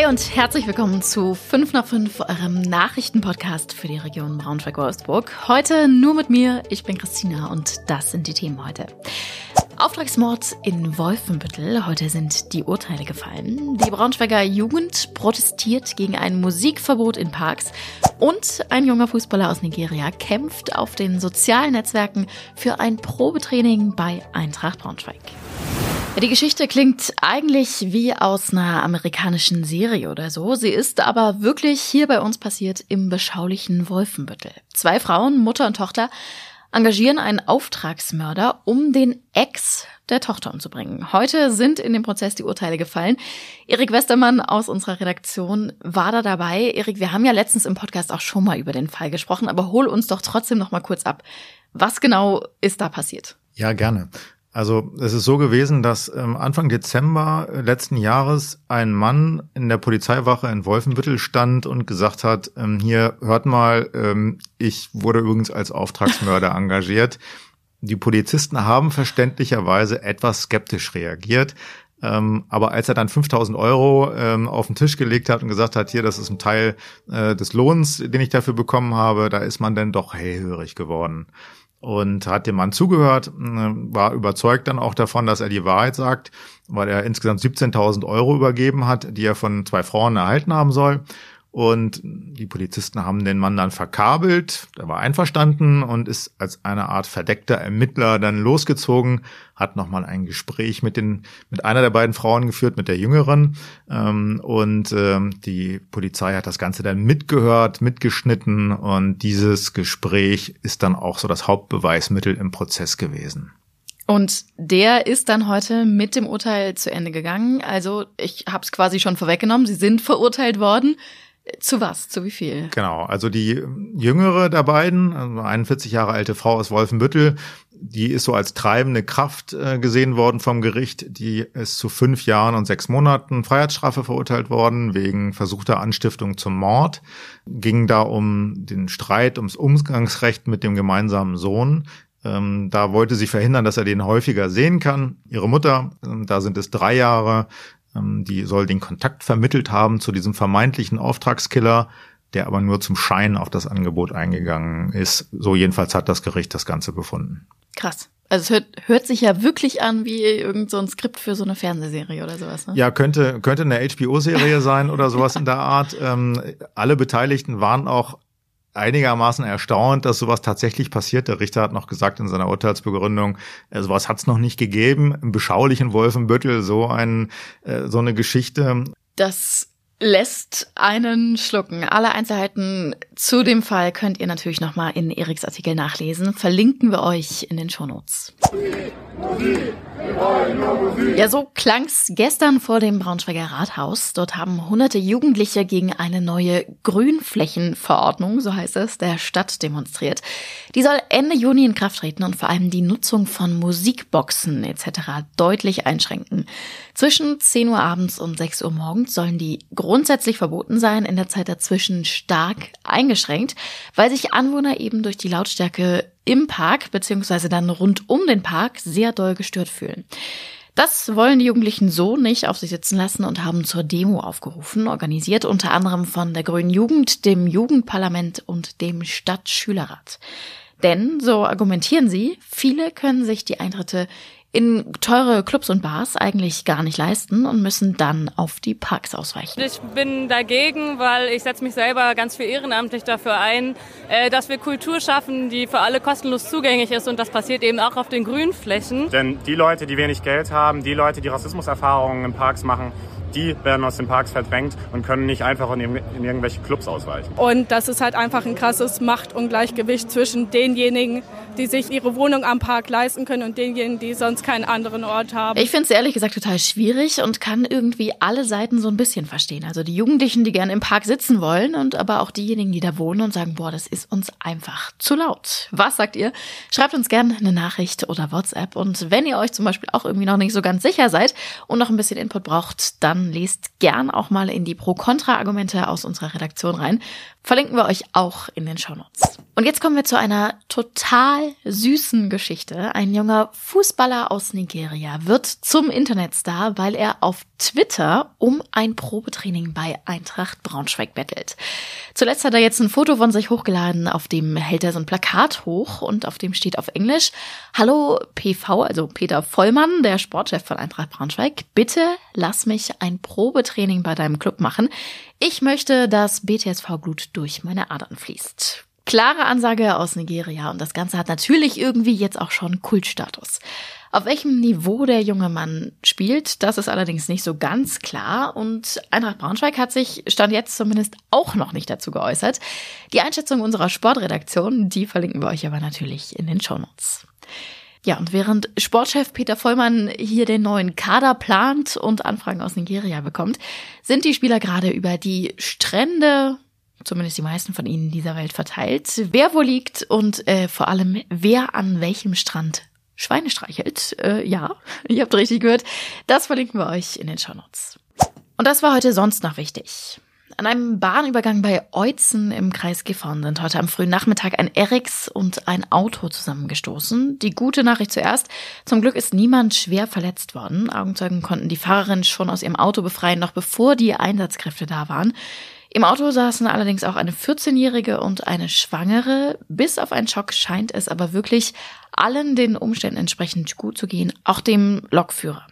Hi und herzlich willkommen zu 5 nach 5, eurem Nachrichtenpodcast für die Region Braunschweig-Wolfsburg. Heute nur mit mir, ich bin Christina und das sind die Themen heute. Auftragsmord in Wolfenbüttel. Heute sind die Urteile gefallen. Die Braunschweiger Jugend protestiert gegen ein Musikverbot in Parks. Und ein junger Fußballer aus Nigeria kämpft auf den sozialen Netzwerken für ein Probetraining bei Eintracht Braunschweig. Die Geschichte klingt eigentlich wie aus einer amerikanischen Serie oder so. Sie ist aber wirklich hier bei uns passiert im beschaulichen Wolfenbüttel. Zwei Frauen, Mutter und Tochter, engagieren einen Auftragsmörder, um den Ex der Tochter umzubringen. Heute sind in dem Prozess die Urteile gefallen. Erik Westermann aus unserer Redaktion war da dabei. Erik, wir haben ja letztens im Podcast auch schon mal über den Fall gesprochen, aber hol uns doch trotzdem noch mal kurz ab. Was genau ist da passiert? Ja, gerne. Also es ist so gewesen, dass ähm, Anfang Dezember letzten Jahres ein Mann in der Polizeiwache in Wolfenbüttel stand und gesagt hat, ähm, hier hört mal, ähm, ich wurde übrigens als Auftragsmörder engagiert. Die Polizisten haben verständlicherweise etwas skeptisch reagiert. Ähm, aber als er dann 5000 Euro ähm, auf den Tisch gelegt hat und gesagt hat, hier, das ist ein Teil äh, des Lohns, den ich dafür bekommen habe, da ist man dann doch hellhörig geworden und hat dem Mann zugehört, äh, war überzeugt dann auch davon, dass er die Wahrheit sagt, weil er insgesamt 17.000 Euro übergeben hat, die er von zwei Frauen erhalten haben soll. Und die Polizisten haben den Mann dann verkabelt, der war einverstanden und ist als eine Art verdeckter Ermittler dann losgezogen, hat nochmal ein Gespräch mit den, mit einer der beiden Frauen geführt, mit der Jüngeren. Ähm, und ähm, die Polizei hat das Ganze dann mitgehört, mitgeschnitten und dieses Gespräch ist dann auch so das Hauptbeweismittel im Prozess gewesen. Und der ist dann heute mit dem Urteil zu Ende gegangen. Also ich habe es quasi schon vorweggenommen. Sie sind verurteilt worden. Zu was? Zu wie viel? Genau, also die jüngere der beiden, also 41 Jahre alte Frau aus Wolfenbüttel, die ist so als treibende Kraft äh, gesehen worden vom Gericht. Die ist zu fünf Jahren und sechs Monaten Freiheitsstrafe verurteilt worden wegen versuchter Anstiftung zum Mord. Ging da um den Streit ums Umgangsrecht mit dem gemeinsamen Sohn. Ähm, da wollte sie verhindern, dass er den häufiger sehen kann. Ihre Mutter, äh, da sind es drei Jahre, ähm, die soll den Kontakt vermittelt haben zu diesem vermeintlichen Auftragskiller, der aber nur zum Schein auf das Angebot eingegangen ist. So jedenfalls hat das Gericht das Ganze befunden. Krass. Also es hört, hört sich ja wirklich an wie irgend so ein Skript für so eine Fernsehserie oder sowas. Ne? Ja, könnte, könnte eine HBO-Serie sein oder sowas in der Art. Ähm, alle Beteiligten waren auch einigermaßen erstaunt, dass sowas tatsächlich passiert. Der Richter hat noch gesagt in seiner Urteilsbegründung, äh, sowas hat es noch nicht gegeben. Im beschaulichen Wolfenbüttel so ein äh, so eine Geschichte. Das lässt einen schlucken. Alle Einzelheiten zu dem Fall könnt ihr natürlich nochmal in Eriks Artikel nachlesen. Verlinken wir euch in den Shownotes. Ja, so klang's gestern vor dem Braunschweiger Rathaus. Dort haben hunderte Jugendliche gegen eine neue Grünflächenverordnung, so heißt es, der Stadt demonstriert. Die soll Ende Juni in Kraft treten und vor allem die Nutzung von Musikboxen etc. deutlich einschränken. Zwischen 10 Uhr abends und 6 Uhr morgens sollen die grundsätzlich verboten sein, in der Zeit dazwischen stark eingeschränkt, weil sich Anwohner eben durch die Lautstärke im Park beziehungsweise dann rund um den Park sehr doll gestört fühlen. Das wollen die Jugendlichen so nicht auf sich sitzen lassen und haben zur Demo aufgerufen, organisiert unter anderem von der Grünen Jugend, dem Jugendparlament und dem Stadtschülerrat. Denn, so argumentieren sie, viele können sich die Eintritte in teure Clubs und Bars eigentlich gar nicht leisten und müssen dann auf die Parks ausweichen. Ich bin dagegen, weil ich setze mich selber ganz viel ehrenamtlich dafür ein, äh, dass wir Kultur schaffen, die für alle kostenlos zugänglich ist und das passiert eben auch auf den Grünflächen. Denn die Leute, die wenig Geld haben, die Leute, die Rassismuserfahrungen in Parks machen, die werden aus den Parks verdrängt und können nicht einfach in, in, irgendwelche Clubs ausweichen. Und das ist halt einfach ein krasses Machtungleichgewicht zwischen denjenigen, die sich ihre Wohnung am Park leisten können und denjenigen, die sonst keinen anderen Ort haben. Ich finde es ehrlich gesagt total schwierig und kann irgendwie alle Seiten so ein bisschen verstehen. Also die Jugendlichen, die gerne im Park sitzen wollen und aber auch diejenigen, die da wohnen und sagen, boah, das ist uns einfach zu laut. Was sagt ihr? Schreibt uns gerne eine Nachricht oder WhatsApp und wenn ihr euch zum Beispiel auch irgendwie noch nicht so ganz sicher seid und noch ein bisschen Input braucht, dann lest gern auch mal in die Pro-Kontra-Argumente aus unserer Redaktion rein. Verlinken wir euch auch in den Shownotes. Und jetzt kommen wir zu einer total süßen Geschichte. Ein junger Fußballer aus Nigeria wird zum Internetstar, weil er auf Twitter um ein Probetraining bei Eintracht Braunschweig bettelt. Zuletzt hat er jetzt ein Foto von sich hochgeladen, auf dem hält er so ein Plakat hoch und auf dem steht auf Englisch Hallo PV, also Peter Vollmann, der Sportchef von Eintracht Braunschweig, bitte lass mich ein Probetraining bei deinem Club machen. Ich möchte, dass BTSV-Blut durch meine Adern fließt. Klare Ansage aus Nigeria und das Ganze hat natürlich irgendwie jetzt auch schon Kultstatus. Auf welchem Niveau der junge Mann spielt, das ist allerdings nicht so ganz klar und Eintracht Braunschweig hat sich Stand jetzt zumindest auch noch nicht dazu geäußert. Die Einschätzung unserer Sportredaktion, die verlinken wir euch aber natürlich in den Shownotes. Ja, und während Sportchef Peter Vollmann hier den neuen Kader plant und Anfragen aus Nigeria bekommt, sind die Spieler gerade über die Strände zumindest die meisten von ihnen dieser Welt verteilt. Wer wo liegt und äh, vor allem wer an welchem Strand Schweine streichelt. Äh, ja, ihr habt richtig gehört. Das verlinken wir euch in den Shownotes. Und das war heute sonst noch wichtig. An einem Bahnübergang bei Eutzen im Kreis Gifhorn sind heute am frühen Nachmittag ein Erex und ein Auto zusammengestoßen. Die gute Nachricht zuerst. Zum Glück ist niemand schwer verletzt worden. Augenzeugen konnten die Fahrerin schon aus ihrem Auto befreien, noch bevor die Einsatzkräfte da waren. Im Auto saßen allerdings auch eine 14-Jährige und eine Schwangere. Bis auf einen Schock scheint es aber wirklich allen den Umständen entsprechend gut zu gehen, auch dem Lokführer.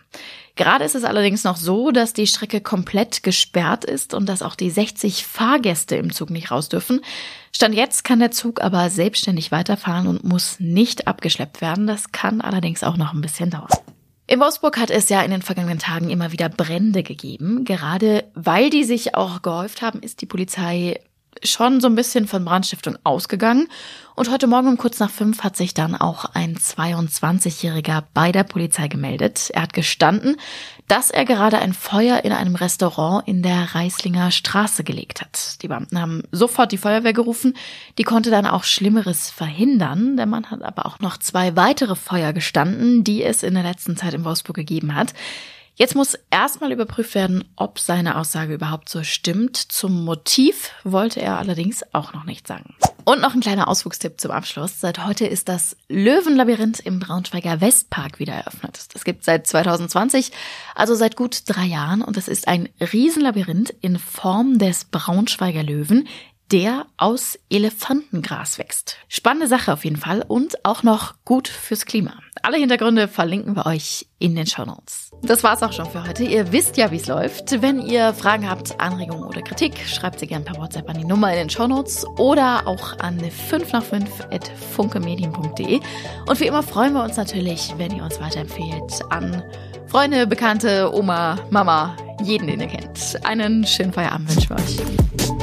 Gerade ist es allerdings noch so, dass die Strecke komplett gesperrt ist und dass auch die 60 Fahrgäste im Zug nicht raus dürfen. Stand jetzt kann der Zug aber selbstständig weiterfahren und muss nicht abgeschleppt werden. Das kann allerdings auch noch ein bisschen dauern. In Wolfsburg hat es ja in den vergangenen Tagen immer wieder Brände gegeben. Gerade weil die sich auch gehäuft haben, ist die Polizei schon so ein bisschen von Brandstiftung ausgegangen. Und heute Morgen um kurz nach fünf hat sich dann auch ein 22-Jähriger bei der Polizei gemeldet. Er hat gestanden, dass er gerade ein Feuer in einem Restaurant in der Reislinger Straße gelegt hat. Die Beamten haben sofort die Feuerwehr gerufen. Die konnte dann auch Schlimmeres verhindern. Der Mann hat aber auch noch zwei weitere Feuer gestanden, die es in der letzten Zeit in Wolfsburg gegeben hat. Jetzt muss erstmal überprüft werden, ob seine Aussage überhaupt so stimmt. Zum Motiv wollte er allerdings auch noch nicht sagen. Und noch ein kleiner Ausflugstipp zum Abschluss. Seit heute ist das Löwenlabyrinth im Braunschweiger Westpark wieder eröffnet. Das gibt seit 2020, also seit gut drei Jahren. Und es ist ein Riesenlabyrinth in Form des Braunschweiger Löwen, der aus Elefantengras wächst. Spannende Sache auf jeden Fall und auch noch gut fürs Klima. Alle Hintergründe verlinken wir euch in den Show Notes. Das war's auch schon für heute. Ihr wisst ja, wie es läuft. Wenn ihr Fragen habt, Anregungen oder Kritik, schreibt sie gerne per WhatsApp an die Nummer in den Show Notes oder auch an 5 nach 5 at funkemedien.de. Und wie immer freuen wir uns natürlich, wenn ihr uns weiterempfehlt an Freunde, Bekannte, Oma, Mama, jeden, den ihr kennt. Einen schönen Feierabend wünschen wir euch.